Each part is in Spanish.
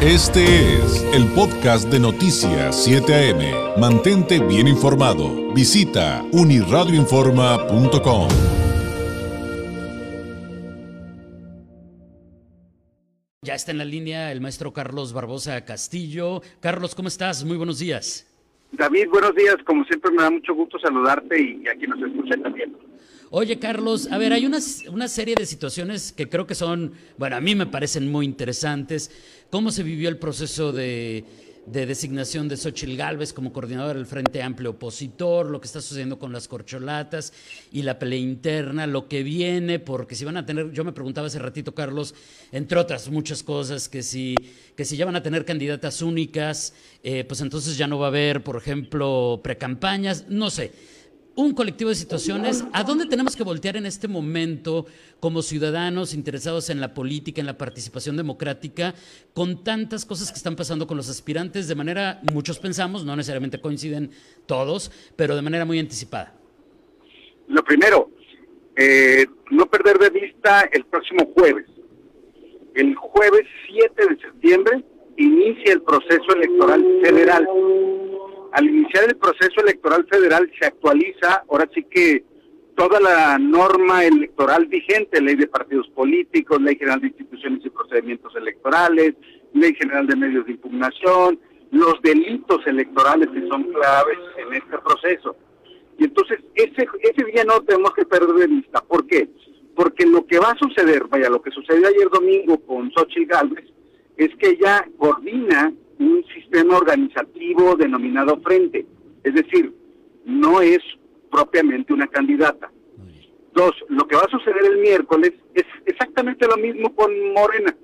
Este es el podcast de Noticias 7 AM. Mantente bien informado. Visita uniradioinforma.com. Ya está en la línea el maestro Carlos Barbosa Castillo. Carlos, ¿cómo estás? Muy buenos días. David, buenos días. Como siempre me da mucho gusto saludarte y a quien nos escucha también. Oye, Carlos, a ver, hay una, una serie de situaciones que creo que son, bueno, a mí me parecen muy interesantes. ¿Cómo se vivió el proceso de, designación de Xochitl Gálvez como coordinador del Frente Amplio Opositor, lo que está sucediendo con las corcholatas y la pelea interna, lo que viene, porque si van a tener, yo me preguntaba hace ratito, Carlos, entre otras muchas cosas, que si, que si ya van a tener candidatas únicas, eh, pues entonces ya no va a haber, por ejemplo, precampañas, no sé un colectivo de situaciones. ¿A dónde tenemos que voltear en este momento como ciudadanos interesados en la política, en la participación democrática, con tantas cosas que están pasando con los aspirantes de manera, muchos pensamos, no necesariamente coinciden todos, pero de manera muy anticipada? Lo primero, eh, no perder de vista el próximo jueves. El jueves 7 de septiembre inicia el proceso electoral federal al iniciar el proceso electoral federal se actualiza, ahora sí que toda la norma electoral vigente, ley de partidos políticos, ley general de instituciones y procedimientos electorales, ley general de medios de impugnación, los delitos electorales que son claves en este proceso. Y entonces ese, ese día no tenemos que perder de vista. ¿Por qué? Porque lo que va a suceder, vaya, lo que sucedió ayer domingo con Xochitl Gálvez, es que ella coordina un sistema organizativo denominado frente, es decir, no es propiamente una candidata. Dos, lo que va a suceder el miércoles es exactamente lo mismo con Morena.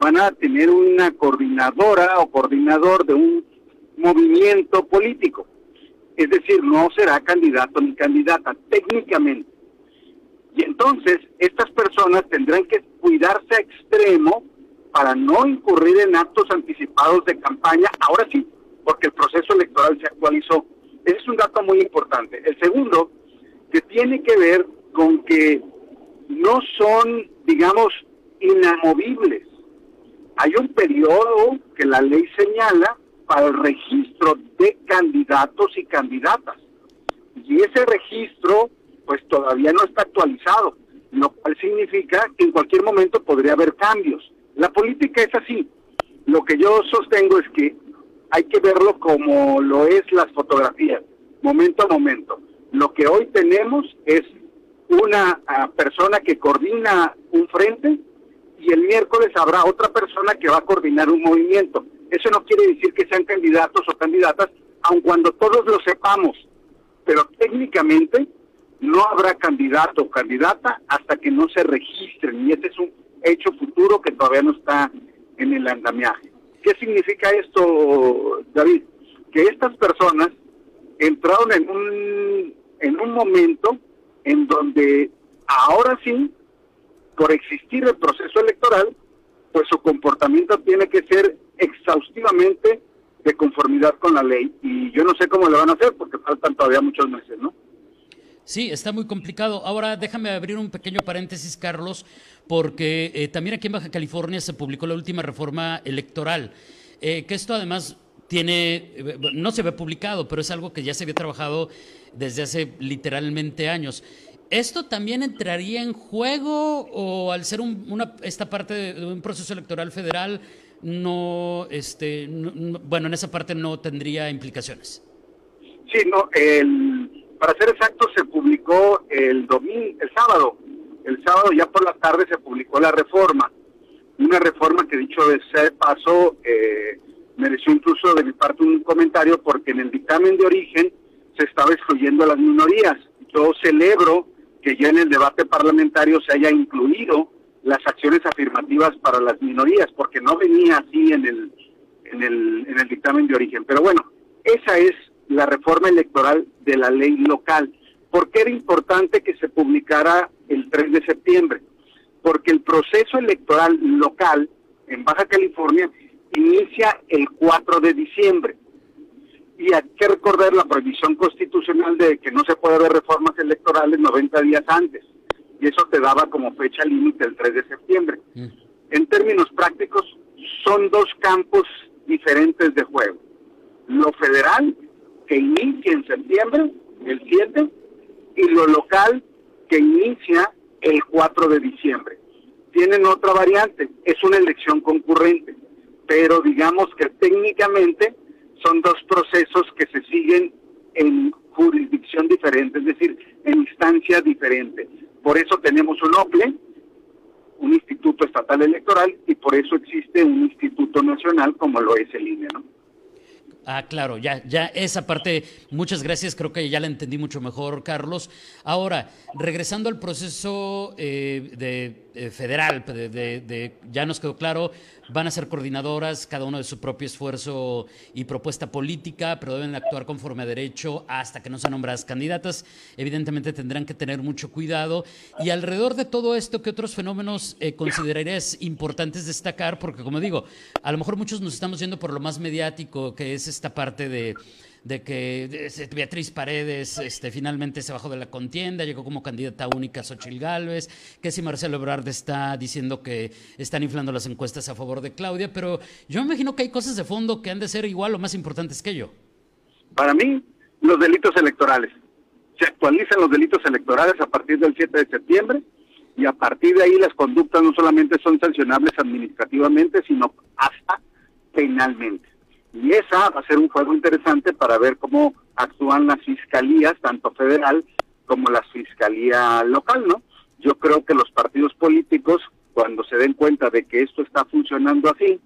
Van a tener una coordinadora o coordinador de un movimiento político. Es decir, no será candidato ni candidata, técnicamente. Y entonces estas personas tendrán que cuidarse a extremo para no incurrir en actos anticipados de campaña, ahora sí, porque el proceso electoral se actualizó. Ese es un dato muy importante. El segundo, que tiene que ver con que no son, digamos, inamovibles. Hay un periodo que la ley señala para el registro de candidatos y candidatas. Y ese registro, pues todavía no está actualizado, lo cual significa que en cualquier momento podría haber cambios. La política es así. Lo que yo sostengo es que hay que verlo como lo es las fotografías, momento a momento. Lo que hoy tenemos es una ah, persona que coordina un frente y el miércoles habrá otra persona que va a coordinar un movimiento. Eso no quiere decir que sean candidatos o candidatas, aun cuando todos lo sepamos, pero técnicamente no habrá candidato o candidata hasta que no se registren y ese es un hecho futuro que todavía no está en el andamiaje. ¿Qué significa esto, David? Que estas personas entraron en un, en un momento en donde ahora sí, por existir el proceso electoral, pues su comportamiento tiene que ser exhaustivamente de conformidad con la ley. Y yo no sé cómo lo van a hacer porque faltan todavía muchos meses, ¿no? Sí, está muy complicado. Ahora déjame abrir un pequeño paréntesis, Carlos, porque eh, también aquí en Baja California se publicó la última reforma electoral, eh, que esto además tiene, eh, no se ve publicado, pero es algo que ya se había trabajado desde hace literalmente años. ¿Esto también entraría en juego o al ser una, esta parte de un proceso electoral federal, no, este, bueno, en esa parte no tendría implicaciones? Sí, no, el para ser exacto, se publicó el domingo, el sábado. El sábado ya por la tarde se publicó la reforma. Una reforma que dicho de ser paso eh, mereció incluso de mi parte un comentario porque en el dictamen de origen se estaba excluyendo a las minorías. Yo celebro que ya en el debate parlamentario se haya incluido las acciones afirmativas para las minorías, porque no venía así en el, en el, en el dictamen de origen. Pero bueno, esa es la reforma electoral de la ley local. ¿Por qué era importante que se publicara el 3 de septiembre? Porque el proceso electoral local en Baja California inicia el 4 de diciembre. Y hay que recordar la prohibición constitucional de que no se puede haber reformas electorales 90 días antes. Y eso te daba como fecha límite el 3 de septiembre. Mm. En términos prácticos, son dos campos diferentes de juego. Lo federal, que inicia en septiembre, el 7, y lo local, que inicia el 4 de diciembre. Tienen otra variante, es una elección concurrente, pero digamos que técnicamente son dos procesos que se siguen en jurisdicción diferente, es decir, en instancia diferente. Por eso tenemos un OPLE, un instituto estatal electoral, y por eso existe un instituto nacional como lo es el INE, ¿no? Ah, claro, ya, ya esa parte, muchas gracias, creo que ya la entendí mucho mejor, Carlos. Ahora, regresando al proceso eh, de, eh, federal, de, ya nos quedó claro, van a ser coordinadoras, cada uno de su propio esfuerzo y propuesta política, pero deben actuar conforme a derecho hasta que no sean nombradas candidatas. Evidentemente tendrán que tener mucho cuidado. Y alrededor de todo esto, ¿qué otros fenómenos eh, considerarías importantes destacar? Porque, como digo, a lo mejor muchos nos estamos yendo por lo más mediático, que es esta parte de de que Beatriz Paredes este, finalmente se bajó de la contienda, llegó como candidata única a Xochil Gálvez, que si Marcelo Ebrard está diciendo que están inflando las encuestas a favor de Claudia, pero yo me imagino que hay cosas de fondo que han de ser igual o más importantes que yo. Para mí, los delitos electorales. Se actualizan los delitos electorales a partir del 7 de septiembre y a partir de ahí las conductas no solamente son sancionables administrativamente, sino hasta penalmente. Y esa va a ser un juego interesante para ver cómo actúan las fiscalías, tanto federal como la fiscalía local, ¿no? Yo creo que los partidos políticos, cuando se den cuenta de que esto está funcionando así,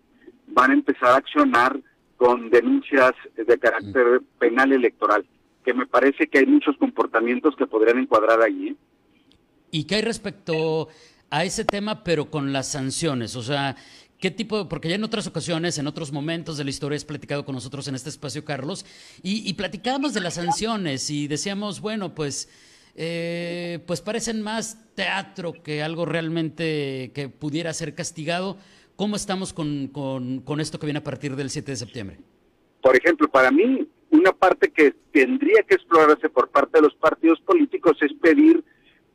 van a empezar a accionar con denuncias de carácter penal electoral, que me parece que hay muchos comportamientos que podrían encuadrar allí. ¿eh? ¿Y qué hay respecto a ese tema, pero con las sanciones? O sea, ¿Qué tipo? Porque ya en otras ocasiones, en otros momentos de la historia, has platicado con nosotros en este espacio, Carlos, y, platicábamos de las sanciones y decíamos, bueno, pues, eh, pues parecen más teatro que algo realmente que pudiera ser castigado. ¿Cómo estamos con, con esto que viene a partir del 7 de septiembre? Por ejemplo, para mí, una parte que tendría que explorarse por parte de los partidos políticos es pedir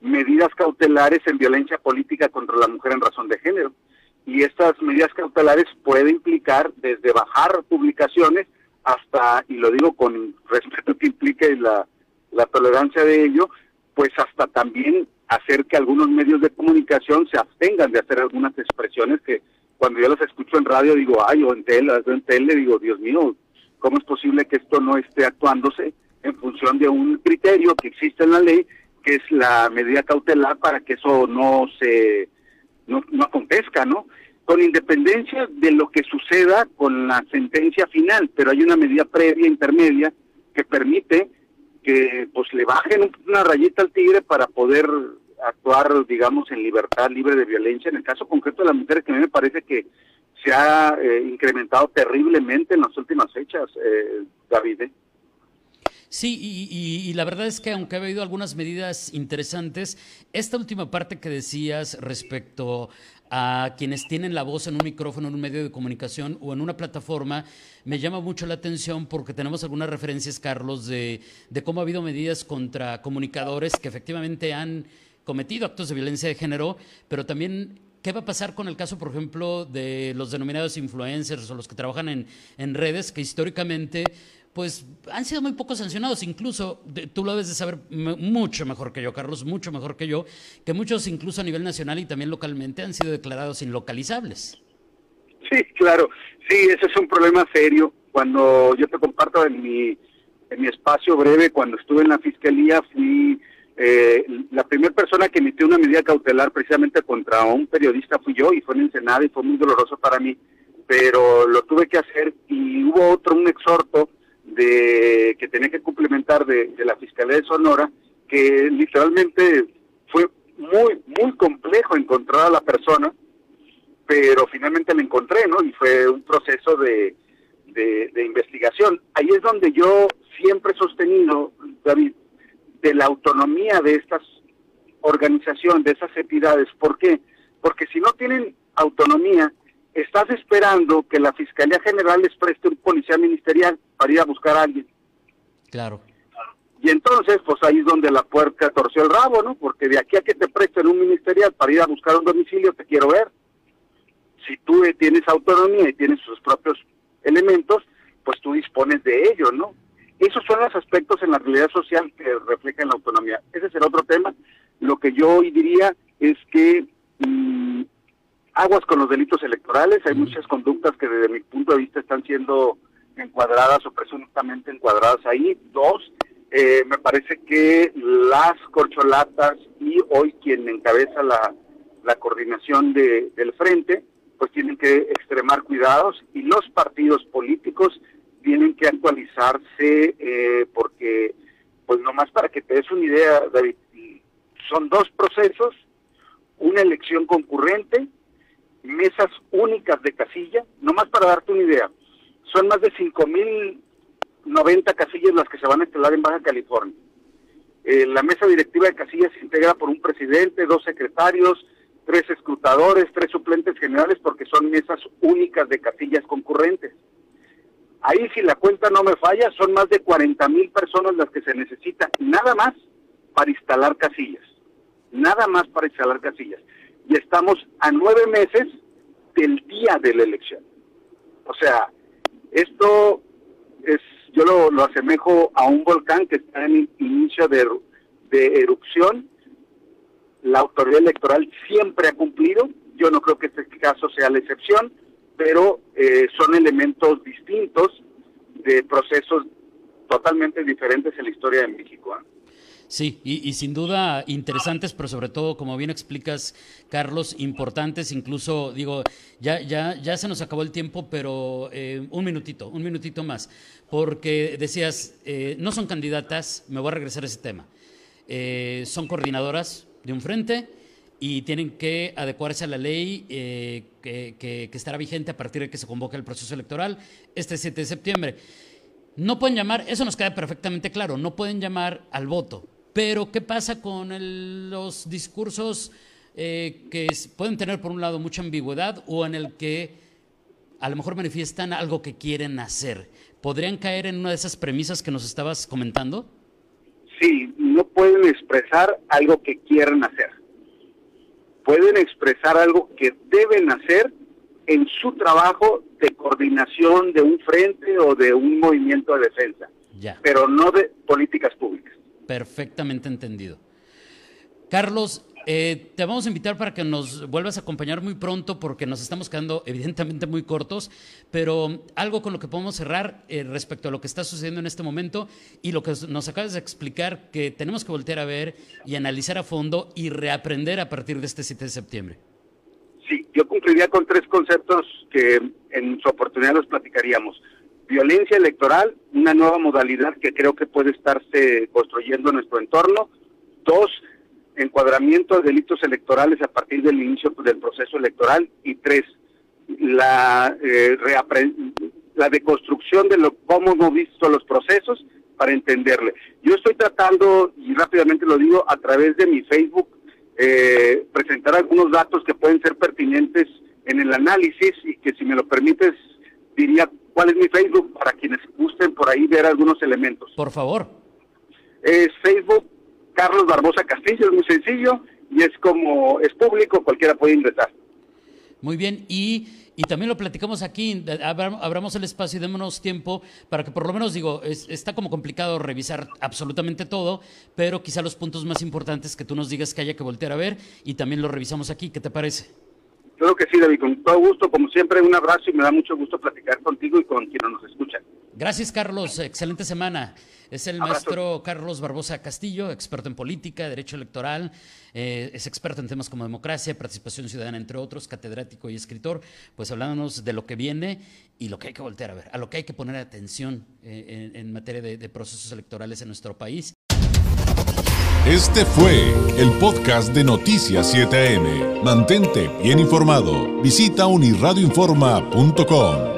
medidas cautelares en violencia política contra la mujer en razón de género y estas medidas cautelares pueden implicar desde bajar publicaciones hasta, y lo digo con respeto que implique la, la tolerancia de ello, pues hasta también hacer que algunos medios de comunicación se abstengan de hacer algunas expresiones que cuando yo las escucho en radio digo, ay, o en tele, en tele digo, Dios mío, ¿cómo es posible que esto no esté actuándose en función de un criterio que existe en la ley, que es la medida cautelar para que eso no se no, no acontezca, ¿no? Con independencia de lo que suceda con la sentencia final, pero hay una medida previa, intermedia, que permite que pues le bajen una rayita al tigre para poder actuar, digamos, en libertad, libre de violencia. En el caso concreto de las mujeres, que a mí me parece que se ha eh, incrementado terriblemente en las últimas fechas, eh, David. ¿eh? Sí, y, la verdad es que aunque ha habido algunas medidas interesantes, esta última parte que decías respecto a quienes tienen la voz en un micrófono, en un medio de comunicación o en una plataforma, me llama mucho la atención porque tenemos algunas referencias, Carlos, de, de cómo ha habido medidas contra comunicadores que efectivamente han cometido actos de violencia de género, pero también ¿Qué va a pasar con el caso, por ejemplo, de los denominados influencers o los que trabajan en, en redes que históricamente pues han sido muy poco sancionados. Incluso, tú lo debes de saber mucho mejor que yo, Carlos, mucho mejor que yo, que muchos incluso a nivel nacional y también localmente han sido declarados inlocalizables. Sí, claro. Sí, ese es un problema serio. Cuando yo te comparto en mi, en mi espacio breve, cuando estuve en la fiscalía, fui eh, la primera persona que emitió una medida cautelar precisamente contra un periodista fui yo y fue en Ensenada y fue muy doloroso para mí, pero lo tuve que hacer y hubo otro, un exhorto de que tenía que complementar de, la Fiscalía de Sonora, que literalmente fue muy, muy complejo encontrar a la persona, pero finalmente la encontré, ¿no? Y fue un proceso de, de, investigación. Ahí es donde yo siempre la autonomía de estas organizaciones, de esas entidades. ¿Por qué? Porque si no tienen autonomía, estás esperando que la Fiscalía General les preste un policía ministerial para ir a buscar a alguien. Claro. Y entonces, pues ahí es donde la puerca torció el rabo, ¿no? Porque de aquí a que te presten un ministerial para ir a buscar un domicilio, te quiero ver. si tú tienes autonomía y tienes sus propios elementos, pues tú dispones de ello, ¿no? Esos son los aspectos en la realidad social que reflejan la autonomía. Ese es el otro tema. Lo que yo hoy diría es que mm, aguas con los delitos electorales, hay muchas conductas que desde mi punto de vista están siendo encuadradas o presuntamente encuadradas ahí. Dos, eh, me parece que las corcholatas y hoy quien encabeza la, la coordinación de, del frente, pues tienen que extremar cuidados y los partidos políticos actualizarse eh, porque, pues nomás para que te des una idea, David, son dos procesos, una elección concurrente, mesas únicas de casilla, nomás para darte una idea, son más de 5.090 casillas las que se van a instalar en Baja California. Eh, la mesa directiva de casillas se integra por un presidente, dos secretarios, tres escrutadores, tres suplentes generales, porque son mesas únicas de casillas concurrentes. Ahí si la cuenta no me falla, son más de 40 mil personas las que se necesitan, nada más para instalar casillas, nada más para instalar casillas. Y estamos a nueve meses del día de la elección. O sea, esto es, yo lo, lo asemejo a un volcán que está en inicio de, de erupción. La autoridad electoral siempre ha cumplido, yo no creo que este caso sea la excepción, pero eh, son elementos distintos de procesos totalmente diferentes en la historia de México. ¿eh? Sí, y, sin duda interesantes, pero sobre todo, como bien explicas, Carlos, importantes, incluso, digo, ya, ya, ya se nos acabó el tiempo, pero eh, un minutito, un minutito más, porque decías, no son candidatas, me voy a regresar a ese tema, son coordinadoras, de un frente y tienen que adecuarse a la ley eh, que, estará vigente a partir de que se convoque el proceso electoral este 7 de septiembre. No pueden llamar, eso nos queda perfectamente claro, no pueden llamar al voto. Pero, ¿qué pasa con los discursos eh, que pueden tener, por un lado, mucha ambigüedad o en el que a lo mejor manifiestan algo que quieren hacer? ¿Podrían caer en una de esas premisas que nos estabas comentando? Sí, no pueden expresar algo que quieren hacer. Pueden expresar algo que deben hacer en su trabajo de coordinación de un frente o de un movimiento de defensa, pero no de políticas públicas. Perfectamente entendido. Carlos, eh, te vamos a invitar para que nos vuelvas a acompañar muy pronto porque nos estamos quedando evidentemente muy cortos, pero algo con lo que podemos cerrar eh, respecto a lo que está sucediendo en este momento y lo que nos acabas de explicar que tenemos que voltear a ver y analizar a fondo y reaprender a partir de este 7 de septiembre. Sí, yo cumpliría con tres conceptos que en su oportunidad los platicaríamos. Violencia electoral, una nueva modalidad que creo que puede estarse construyendo en nuestro entorno. Dos, encuadramiento de delitos electorales a partir del inicio del proceso electoral y tres, la, eh, la deconstrucción de lo, cómo hemos visto los procesos para entenderle. Yo estoy tratando, y rápidamente lo digo, a través de mi Facebook, eh, presentar algunos datos que pueden ser pertinentes en el análisis y que si me lo permites diría cuál es mi Facebook para quienes gusten por ahí ver algunos elementos. Por favor. Es Facebook Carlos Barbosa Castillo, es muy sencillo y es como es público, cualquiera puede ingresar. Muy bien, y, y también lo platicamos aquí, abramos el espacio y démonos tiempo para que por lo menos digo, está como complicado revisar absolutamente todo, pero quizá los puntos más importantes que tú nos digas que haya que voltear a ver y también lo revisamos aquí, ¿qué te parece? Creo que sí, David, con todo gusto, como siempre, un abrazo y me da mucho gusto platicar contigo y con quienes nos escuchan. Gracias, Carlos. Excelente semana. Es el maestro Carlos Barbosa Castillo, experto en política, derecho electoral, eh, es experto en temas como democracia, participación ciudadana, entre otros, catedrático y escritor, pues hablándonos de lo que viene y lo que hay que voltear a ver, a lo que hay que poner atención eh, en, materia de, de procesos electorales en nuestro país. Este fue el podcast de Noticias 7am. Mantente bien informado. Visita unirradioinforma.com.